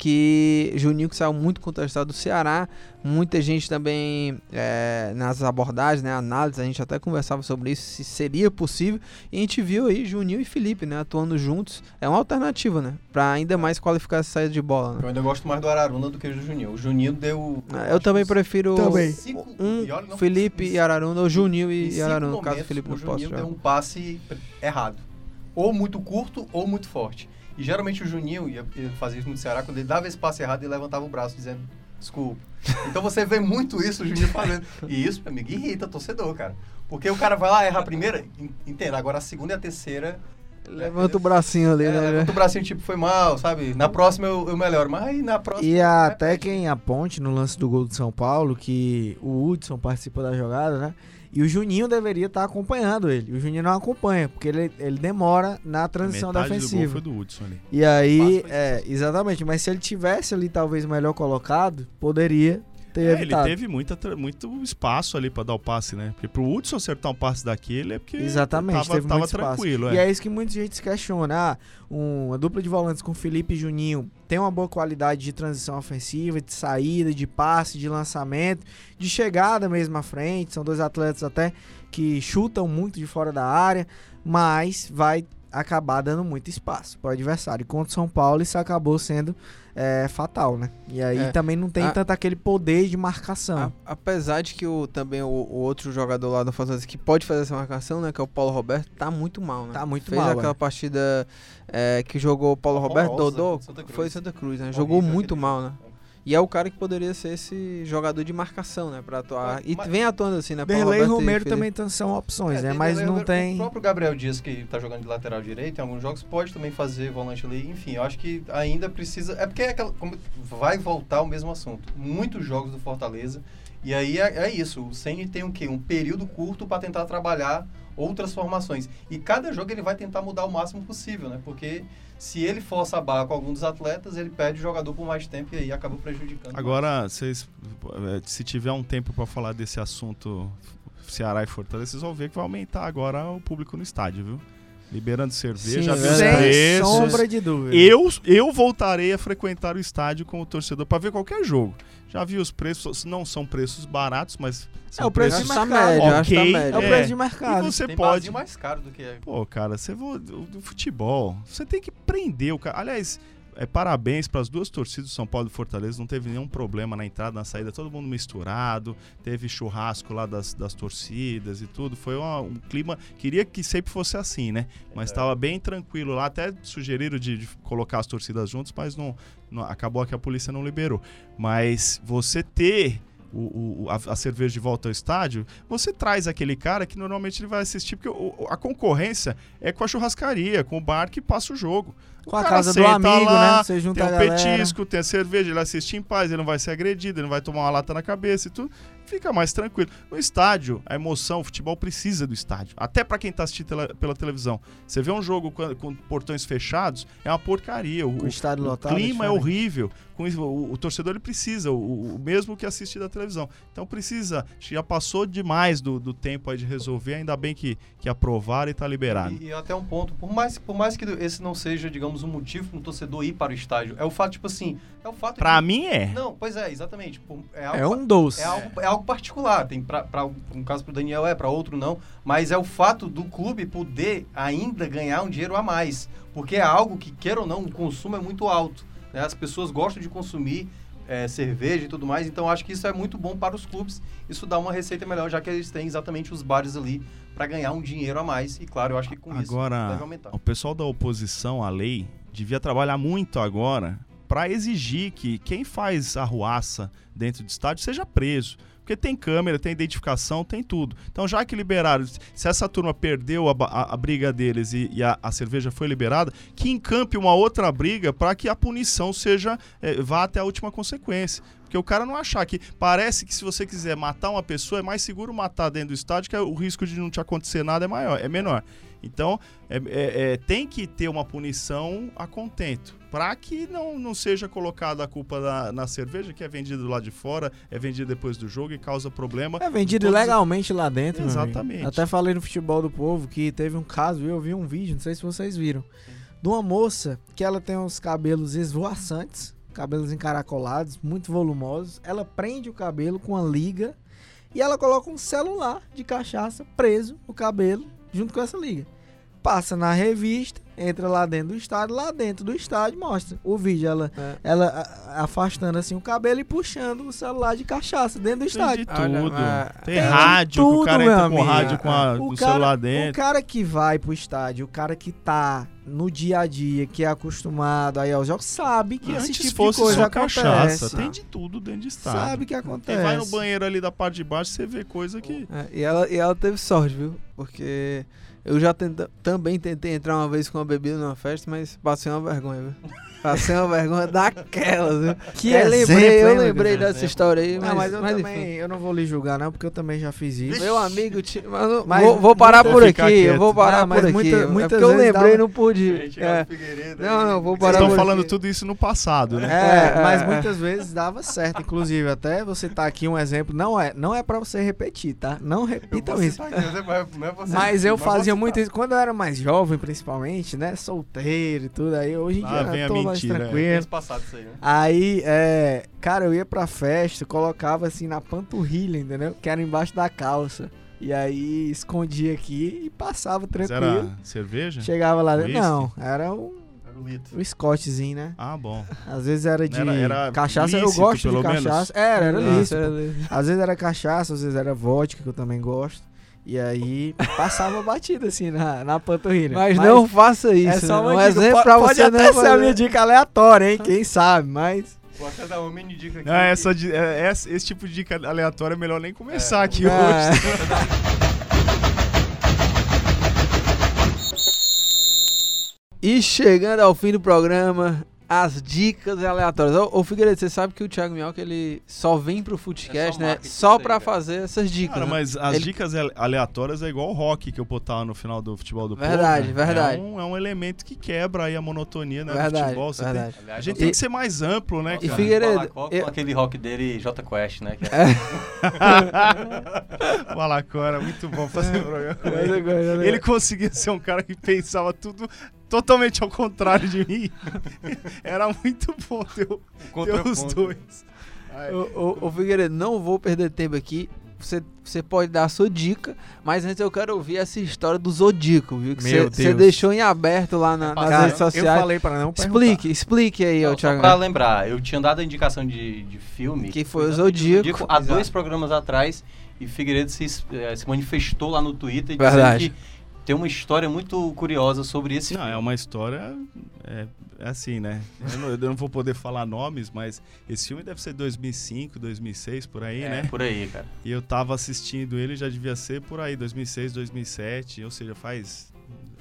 Que Juninho que saiu muito contestado do Ceará, muita gente também é, nas abordagens, né, análises, a gente até conversava sobre isso, se seria possível, e a gente viu aí Juninho e Felipe, né, atuando juntos, é uma alternativa, né, para ainda mais qualificar essa saída de bola, né? Eu ainda gosto mais do Araruna do que do Juninho. O Juninho deu. Ah, Eu também prefiro Também. Cinco- um e olha, Felipe e Araruna, ou Juninho e Araruna, no caso o Felipe não o possa Juninho jogar. deu um passe errado. Ou muito curto, ou muito forte. E geralmente o Juninho ia, ia fazer isso no Ceará, quando ele dava esse passe errado, ele levantava o braço dizendo desculpa. Então você vê muito isso o Juninho fazendo. E isso, meu amigo, irrita torcedor, cara. Porque o cara vai lá, erra a primeira, en- entenda, agora a segunda e a terceira. Levanta o bracinho ali, É, né? levanta o bracinho, tipo, foi mal, sabe? Na próxima eu, eu melhoro. Mas aí na próxima. E até quem aponte no lance do gol do São Paulo, que o Hudson participa da jogada, né? E o Juninho deveria estar acompanhando ele. O Juninho não acompanha, porque ele, ele demora na transição Metade do gol defensiva. foi do Hudson ali. E aí, é, exatamente, mas se ele tivesse ali talvez melhor colocado, poderia ter É, ele evitado. teve muita, muito espaço ali pra dar o passe, né? Porque pro Hudson acertar um passe daquele é porque Exatamente, tava, teve tava tranquilo. E É. é isso que muita gente se questiona. Ah, um- uma dupla de volantes com Felipe e Juninho tem uma boa qualidade de transição ofensiva, de saída, de passe, de lançamento, de chegada mesmo à frente. São dois atletas até que chutam muito de fora da área, mas vai acabar dando muito espaço para o adversário. E contra o São Paulo isso acabou sendo é, fatal, né? E aí É. também não tem A- tanto aquele poder de marcação. A- apesar de que o, também o, o outro jogador lá do Fortaleza que pode fazer essa marcação, né? Que é o Paulo Roberto, tá muito mal, né? Tá muito Fez mal, aquela é. partida é, que jogou o Paulo Roberto, Dodô, contra Santa Cruz. foi Santa Cruz, né? Horrível Jogou muito mal, né? E é o cara que poderia ser esse jogador de marcação, né? Pra atuar. E Mas- vem atuando assim, né? Derlei e Romero Felipe. também são opções, É, né? Mas Derlei não tem. O próprio Gabriel Dias, que tá jogando de lateral direito em alguns jogos, pode também fazer volante ali. Enfim, eu acho que ainda precisa. É porque é aquela, como- vai voltar o mesmo assunto. Muitos jogos do Fortaleza. E aí é, é isso. O Ceni tem o quê? Um período curto para tentar trabalhar outras formações. E cada jogo ele vai tentar mudar o máximo possível, né? Porque se ele força a barra com algum dos atletas, ele perde o jogador por mais tempo e aí acaba prejudicando. Agora, vocês, eh, se tiver um tempo pra falar desse assunto Ceará e Fortaleza, vocês vão ver que vai aumentar agora o público no estádio, viu? Liberando cerveja, Sim, é. Sem preços. sombra de dúvida. Eu, eu voltarei a frequentar o estádio como torcedor pra ver qualquer jogo. Já vi os preços, não são preços baratos, mas são É o preço de que tá mercado. que tá. É o É. preço de E mercado. você tem pode. mais caro do que é. Pô, cara, você vo- do, do futebol, você tem que prender o cara. Aliás, é, parabéns para as duas torcidas, São Paulo e Fortaleza. Não teve nenhum problema na entrada, na saída, todo mundo misturado. Teve churrasco lá das, das torcidas e tudo. Foi uma- um clima. Queria que sempre fosse assim, né? Mas estava bem tranquilo lá. Até sugeriram de, de colocar as torcidas juntas, mas não, não- acabou que a polícia não liberou. Mas você ter o- o- a, a cerveja de volta ao estádio, você traz aquele cara que normalmente ele vai assistir, porque o- a concorrência é com a churrascaria, com o bar que passa o jogo. O Com a casa do amigo, lá, né? Você junta Tem um petisco, tem a cerveja, ele assiste em paz, ele não vai ser agredido, ele não vai tomar uma lata na cabeça e tudo. Fica mais tranquilo. No estádio, a emoção, o futebol precisa do estádio. Até pra quem tá assistindo tela- pela televisão. Você vê um jogo com, com portões fechados, é uma porcaria. O, Com o estádio o lotado, clima é horrível. Com isso, o, o torcedor ele precisa, o, o mesmo que assiste da televisão. Então precisa, já passou demais do, do tempo aí de resolver, ainda bem que, que aprovaram e tá liberado. E, e até um ponto, por mais, por mais que esse não seja, digamos, um motivo para um torcedor ir para o estádio, é o fato, tipo assim, é o fato Pra de... mim é. Não, pois é, exatamente. Por- É, algo, É um doce. é algo, é algo particular. Tem pra, um caso para o Daniel é, para outro não. Mas é o fato do clube poder ainda ganhar um dinheiro a mais. Porque é algo que, queira ou não, o consumo é muito alto. Né? As pessoas gostam de consumir é, cerveja e tudo mais. Então acho que isso é muito bom para os clubes. Isso dá uma receita melhor, já que eles têm exatamente os bares ali para ganhar um dinheiro a mais. E claro, eu acho que com agora, isso deve aumentar. O pessoal da oposição à lei devia trabalhar muito agora para exigir que quem faz arruaça dentro do estádio seja preso. Porque tem câmera, tem identificação, tem tudo. Então, já que liberaram, se essa turma perdeu a, a, a briga deles e, e a, a, cerveja foi liberada, que encampe uma outra briga para que a punição seja é, vá até a última consequência. Porque o cara não achar que. Parece que se você quiser matar uma pessoa, é mais seguro matar dentro do estádio, que é o risco de não te acontecer nada é maior, é menor. Então, é, é, é, tem que ter uma punição a contento. Para que não, não seja colocada a culpa na, na cerveja, que é vendida lá de fora, é vendida depois do jogo e causa problema. É vendido todos... legalmente lá dentro. Exatamente. Até falei no futebol do povo que teve um caso, eu vi um vídeo, não sei se vocês viram, de uma moça que ela tem uns cabelos esvoaçantes, cabelos encaracolados, muito volumosos. Ela prende o cabelo com uma liga e ela coloca um celular de cachaça preso no cabelo junto com essa liga. Passa na revista, entra lá dentro do estádio, lá dentro do estádio mostra o vídeo, ela, é. ela afastando assim o cabelo e puxando o celular de cachaça dentro do estádio. Tem de tudo. Olha, tem, tem rádio, tudo, o cara entra amigo. com rádio com a, o, cara, celular dentro. O cara que vai pro estádio, o cara que tá no dia a dia, que é acostumado aí aos jogos, sabe que Antes esse tipo de coisa acontece. cachaça. Tem de tudo dentro de estádio. Sabe que acontece. Quem vai no banheiro ali da parte de baixo, você vê coisa que... É, e, ela, e ela teve sorte, viu? Porque... Eu já tenta, também tentei entrar uma vez com uma bebida numa festa, mas passei uma vergonha, viu? Passei uma vergonha daquelas, viu? Que eu lembrei, eu lembrei dessa exemplo. história aí, mas, não, mas eu mas também, enfim. eu não vou lhe julgar não, porque eu também já fiz isso. Meu amigo, mas, mas vou, vou, parar por aqui, eu vou parar não, por aqui. Muita, muitas é eu lembrei, dava... não pude. É. Não, não, vou parar Vocês estão falando tudo isso no passado, né? É, é mas é. muitas vezes dava certo, inclusive até você tá aqui um exemplo, não é, não é para você repetir, tá? Não repitam isso. Aqui, mas eu fazia muito isso quando eu era mais jovem, principalmente, né? Solteiro e tudo aí, hoje em dia eu tô mais tranquilo passado isso aí, né? Aí, é, cara, eu ia pra festa, colocava assim na panturrilha, entendeu? Que era embaixo da calça. E aí escondia aqui e passava tranquilo. Mas era cerveja? Chegava lá dentro. Não, era um. o Scottzinho, né? Ah, bom. Às vezes era de era, era cachaça, lícito, eu gosto de cachaça. Era, era lícito. Às vezes era cachaça, às vezes era vodka, que eu também gosto. E aí passava batida assim na, na panturrilha. Mas, mas não faça isso. É só né? um exemplo pra pode você. Pode até ser a minha dica aleatória, hein? Quem sabe, mas. Vou até dar uma mini dica aqui. Não, essa, é, esse tipo de dica aleatória é melhor nem começar é, aqui é. hoje. e chegando ao fim do programa, as dicas aleatórias. Ô, ô Figueiredo, você sabe que o Thiago Minhoca, ele só vem pro Footcast, é né? Só pra aí, fazer essas dicas. Cara, né? mas as ele... dicas aleatórias é igual o rock que eu botava no final do futebol do Verdade, povo, né? verdade. É um, é um elemento que quebra aí a monotonia né, verdade, do futebol. Você verdade. Tem, a gente e, tem que ser mais amplo, né, e cara? E Figueiredo... Com aquele rock dele, J Quest, né? É. Malacora, muito bom fazer o programa. Ele conseguia ser um cara que pensava tudo totalmente ao contrário de mim. Era muito bom ter, ter os dois. Ô, ô, Figueiredo, não vou perder tempo aqui. Você, você pode dar a sua dica, mas antes eu quero ouvir essa história do Zodíaco, viu? Que você deixou em aberto lá na, nas Cara, redes sociais. Eu falei para não perguntar. Explique, explique aí, não, Thiago. Pra lembrar, eu tinha dado a indicação de, de filme. Que foi o Zodíaco. Zodíaco há dois programas atrás e Figueiredo se, eh, se manifestou lá no Twitter Verdade. dizendo que tem uma história muito curiosa sobre esse não, filme. é uma história. É, é assim, né? Eu não, eu não, vou poder falar nomes, mas esse filme deve ser 2005, 2006, por aí, é, né? por aí, cara. E eu tava assistindo ele, já devia ser por aí, 2006, 2007, ou seja, faz,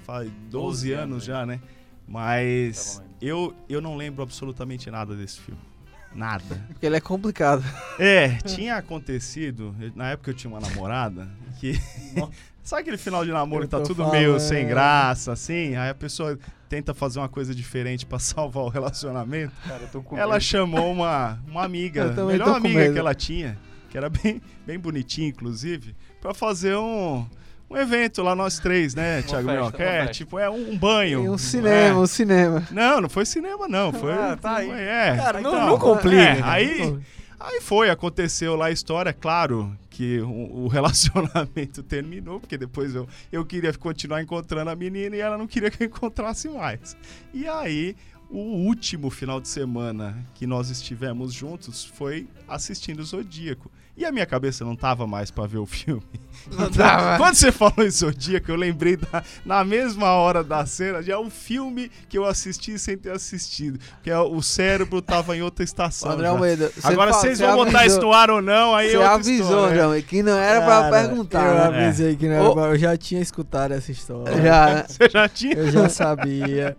faz 12, 12 anos, anos já, né? Mas tá eu, eu não lembro absolutamente nada desse filme. Nada. Porque ele é complicado. É, tinha acontecido, na época eu tinha uma namorada que Sabe aquele final de namoro que tá tudo falando. meio sem graça, assim? Aí a pessoa tenta fazer uma coisa diferente para salvar o relacionamento. Cara, eu tô com ela medo. chamou uma, uma amiga, a melhor amiga que ela tinha, que era bem, bem bonitinha, inclusive, para fazer um, um evento lá nós três, né, Thiago Minhoca? É, tipo, é um, banho. E um cinema, é. um cinema. Não, não foi cinema, não. Foi. Ah, tá aí. É. Cara, não, então, não complica. É, aí. Aí foi, aconteceu lá a história, claro que o, relacionamento terminou, porque depois eu, eu queria continuar encontrando a menina e ela não queria que eu encontrasse mais. E aí, o último final de semana que nós estivemos juntos foi assistindo o Zodíaco. E a minha cabeça não tava mais pra ver o filme. Não tava. Quando você falou em Zodíaco, eu lembrei da- na mesma hora da cena, já é um filme que eu assisti sem ter assistido. Porque o cérebro tava em outra estação. André. Almeida, você Agora fala- vocês você vão botar isso no ar ou não, aí Você é outra avisou. André, Almeida, que não era pra Cara, perguntar. Eu né? avisei que não era pra- Eu já tinha escutado essa história. Já. Você já tinha? Eu já sabia.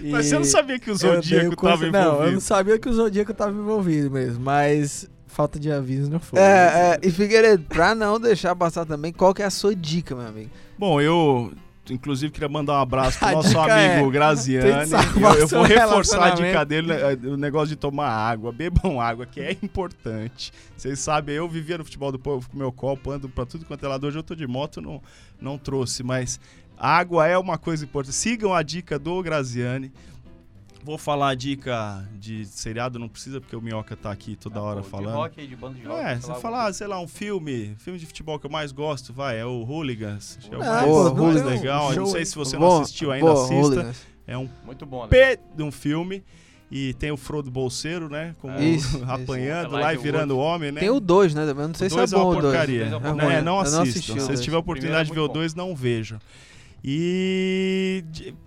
Mas E você não sabia que o eu Zodíaco o curso- tava Não, eu envolvido? não sabia que o Zodíaco tava envolvido mesmo, mas falta de aviso não foi. É, é, e Figueiredo, pra não deixar passar também, qual que é a sua dica, meu amigo? Bom, eu inclusive queria mandar um abraço pro A nosso amigo é, Graziani. Eu, eu vou reforçar a dica dele, né, o negócio de tomar água. Bebam água, que é importante. Vocês sabem, eu vivia no futebol do povo com meu copo, ando pra tudo quanto é lado. Hoje eu tô de moto, não, não trouxe, mas água é uma coisa importante. Sigam a dica do Graziani. Vou falar a dica de seriado, não precisa, porque o Minhoca tá aqui toda hora Pô, De falando. rock, de banda de rock. É, você falar, sei lá, um filme, filme de futebol que eu mais gosto, vai, é o Hooligans. É o mais, pô, mais Hooligans. legal. Eu não Show. sei se você Boa, não assistiu ainda, boa, assista. Hooligans. É um Muito bom, né? P de um filme. E tem o Frodo Bolseiro, né? Como É. Isso, apanhando isso. lá e virando homem, né? Tem o 2, né? Eu não sei O se é dois bom o 2. porcaria. dois é É, porcaria. não assistam. Se a oportunidade de ver é o muito bom. 2, não vejam. E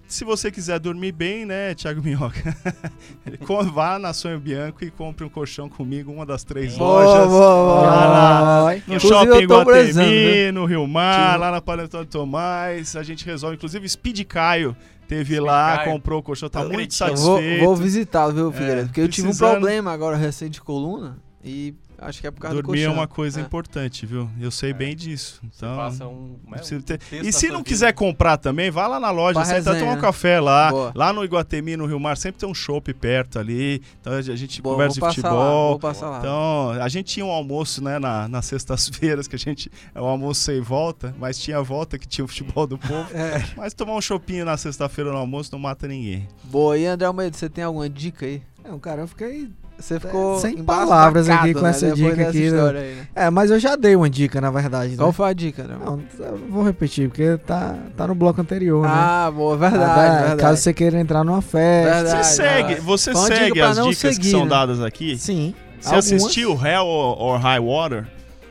se você quiser dormir bem, né, Thiago Minhoca? Vá na Sonho Bianco e compre um colchão comigo, uma das três Boa, lojas. boa, boa. Lá Vai. No Inclusive, shopping Guatemi, viu? no Rio Mar, lá na Panetone Tomás. A gente resolve. Inclusive, Speed Caio teve Speed lá, Caio. comprou o colchão, tá Eu muito. Eu vou, satisfeito. vou visitá-lo, viu, Figueiredo? Porque eu tive um problema agora recente de coluna e acho que é por causa do Dormir é colchão. uma coisa É. importante, viu? Eu sei É. bem disso. Então, passa um, é, precisa um ter- E se não vida. quiser comprar também, vai lá na loja, Pra senta, resenha, toma um né? café lá. Boa. Lá no Iguatemi, no Rio Mar, sempre tem um chopp perto ali. Então a gente Boa, conversa vou de passar lá, futebol. vou passar lá. Então, a gente tinha um almoço, né, na, nas sextas-feiras, que a gente. É o almoço sem volta, mas tinha volta que tinha o futebol do povo. É. Mas tomar um chopinho na sexta-feira no almoço não mata ninguém. Boa, e André Almeida, você tem alguma dica aí? Não, cara, eu fiquei. Você ficou sem embasbacado, palavras aqui com né, essa depois dica aqui, né? aí, né? É, mas eu já dei uma dica, na verdade. né? Qual foi a dica? Almeida? Não, eu não vou repetir, porque tá, tá no bloco anterior, né? Ah, boa, verdade, Ah, verdade. Caso você queira entrar numa festa. Verdade. Você segue, você segue as dicas que seguir, são né? dadas aqui? Sim. Você algumas. assistiu Hell or, or High Water?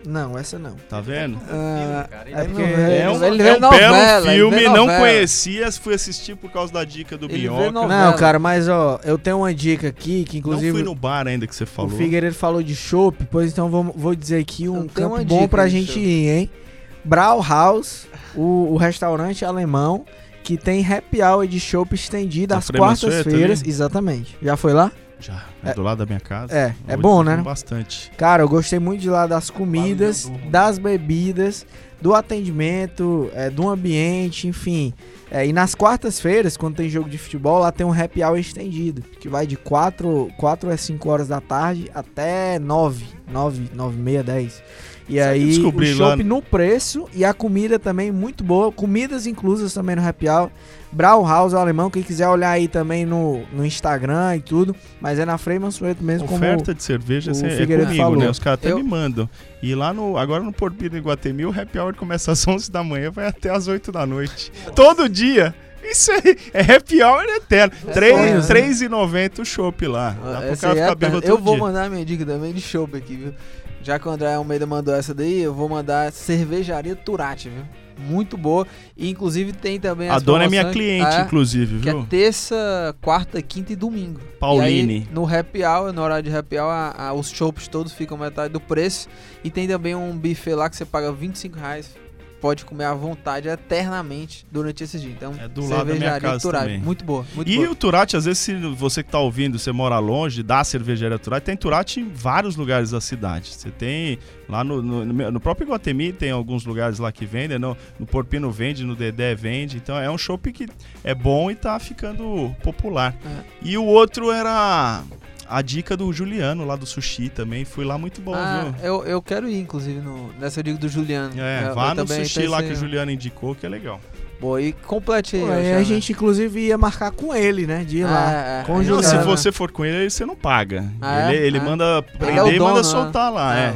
Não, essa não. Tá vendo? Ah, é ele- porque... É um- É um, ele é vê um novela, belo filme, não conhecia, fui assistir por causa da dica do novela. Não, cara, mas ó, eu tenho uma dica aqui que Não inclusive fui no bar ainda que você o falou. Figueiredo falou de chopp, pois então vou, vou dizer aqui um campo bom pra gente chopp. ir, hein? Brauhaus, o, o restaurante alemão que tem happy hour de chopp estendido Na às quartas-feiras. Exatamente. Já foi lá? Já, É. do lado da minha casa. É, é bom, né? Bastante. Cara, eu gostei muito de lá das comidas, das bebidas, do atendimento, é, do ambiente, enfim. É, e nas quartas-feiras, quando tem jogo de futebol, lá tem um happy hour estendido, que vai de 4, 4 a 5 horas da tarde até 9, 9, 9 e meia, 10. E eu aí, o lá shopping no- no preço e a comida também muito boa. Comidas inclusas também no happy hour. Brauhaus alemão, quem quiser olhar aí também no, no Instagram e tudo. Mas é na Frei Mansueto mesmo, como... Oferta de cerveja o assim, é comigo, falou. né? Os caras até Eu- me mandam. E lá no. Agora no Porpino Iguatemi, o happy hour começa às 11 da manhã vai até às 8 da noite. Todo dia. Isso aí é happy hour eterno. É né? R$3,90 o chopp lá. Dá pro cara é ficar bêbado Eu vou dia. mandar minha dica também de chopp aqui, viu? Já que o André Almeida mandou essa daí, eu vou mandar cervejaria Turati, viu? Muito boa. E inclusive tem também A dona é minha cliente, É, inclusive, Que é viu? terça, quarta, quinta e domingo. Pauline. E aí, no happy hour, no horário de happy hour, a- a- os chopps todos ficam metade do preço. E tem também um buffet lá que você paga 25 reais. Pode comer à vontade eternamente durante esse dia. Então, É do lado da minha cervejaria casa Turati. também. Muito boa, muito E boa. o Turati, às vezes, se você que tá ouvindo, você mora longe da cervejaria Turati, tem Turati em vários lugares da cidade. Você tem lá no, no, no próprio Iguatemi, tem alguns lugares lá que vendem, no, no Porpino vende, no Dedé vende. Então é um shopping que é bom e tá ficando popular. É. E o outro era a dica do Juliano lá do sushi também. Fui lá muito bom, Ah, viu? eu, eu quero ir, inclusive, no, nessa dica do Juliano. É, Eu- vá eu no sushi lá que o Juliano indicou, que é legal. Boa, e complete aí. Pô, aí a gente, inclusive, ia marcar com ele, né? De ir lá. É, é. Não, se você for com ele, você não paga. Ah, é? ele ele Ah. manda Ele é prender e manda né? soltar lá. Ah, é.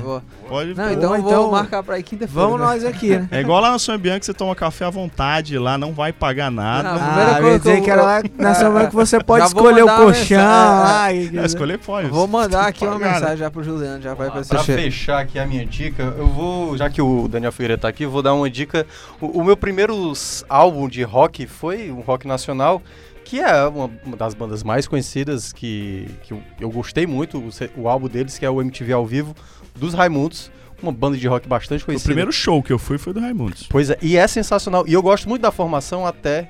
Pode. Não, então, Ou eu vou então, marcar pra ir quinta-feira. Vamos né? nós aqui, né? É igual lá na São Bianca, você toma café à vontade lá, não vai pagar nada. Não, Ah, primeira eu coisa ia que dizer que era lá na São que você pode escolher o colchão mensagem, lá. e- É, escolher pode. Vou mandar aqui uma né? mensagem já pro Juliano, já vai pra Pra você. fechar aqui a minha dica, eu vou, já que o Daniel Figueiredo tá aqui, vou dar uma dica. O, meu primeiro álbum de rock foi um rock nacional, que é uma, uma das bandas mais conhecidas que, que eu, eu gostei muito, o, o álbum deles, que é o MTV ao vivo, dos Raimundos, uma banda de rock bastante O conhecida. primeiro show que eu fui foi do Raimundos. Pois é, e é sensacional. E eu gosto muito da formação até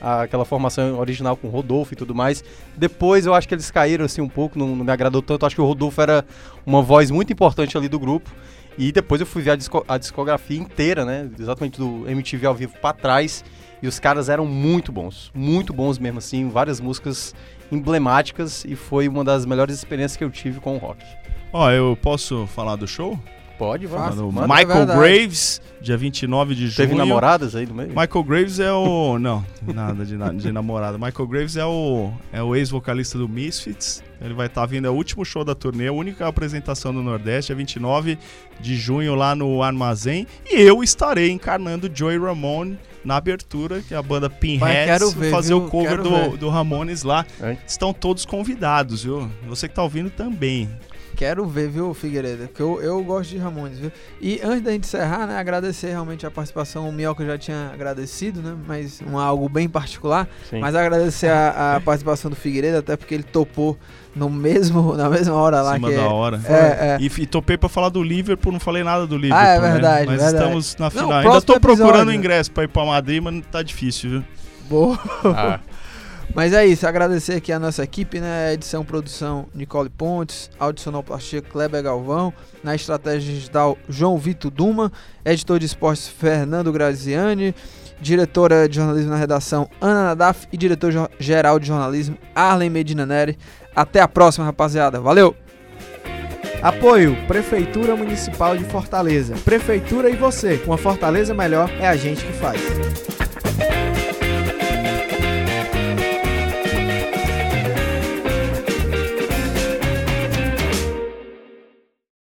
aquela formação original com o Rodolfo e tudo mais. Depois eu acho que eles caíram assim um pouco, não, não me agradou tanto. Acho que o Rodolfo era uma voz muito importante ali do grupo. E depois eu fui ver a, disco- a discografia inteira, né? Exatamente do MTV ao vivo pra trás. E os caras eram muito bons, muito bons mesmo assim, várias músicas emblemáticas e foi uma das melhores experiências que eu tive com o rock. Ó, eu posso falar do show? Pode, vamos. Mike- Michael verdade. Graves, dia 29 de junho. Teve namoradas aí no meio? Michael Graves é o. Não, nada de, na- de namorada. Michael Graves é o, é o ex-vocalista do Misfits. Ele vai estar vindo, é o último show da turnê, a única apresentação no Nordeste, é 29 de junho lá no Armazém. E eu estarei encarnando Joey Ramone na abertura, que é a banda Pinheads, quero ver, fazer viu? o cover do, do Ramones lá. É. Estão todos convidados, viu? Você que tá ouvindo também. Quero ver, viu, Figueiredo? Que eu, eu gosto de Ramones, viu? E antes da gente encerrar, né, agradecer realmente a participação. O Mioca já tinha agradecido, né? Mas um algo bem particular. Sim. Mas agradecer a, a participação do Figueiredo, até porque ele topou no mesmo, na mesma hora lá Em cima que da hora. É, é. E, e topei pra falar do Liverpool, não falei nada do Liverpool. Ah, é né? verdade, Mas verdade. estamos na final. Não, Ainda tô procurando episódio. ingresso pra ir pra Madrid, mas tá difícil, viu? Boa. Ah, Mas é isso, agradecer aqui a nossa equipe, né? Edição, produção, Nicole Pontes, audicionoplastia, Kleber Galvão, na estratégia digital, João Vitor Duma, editor de esportes, Fernando Graziani, diretora de jornalismo na redação, Ana Nadaf e diretor-geral de jornalismo, Arlen Medina Neri. Até a próxima, rapaziada. Valeu! Apoio Prefeitura Municipal de Fortaleza. Prefeitura e você. Uma Fortaleza melhor é a gente que faz.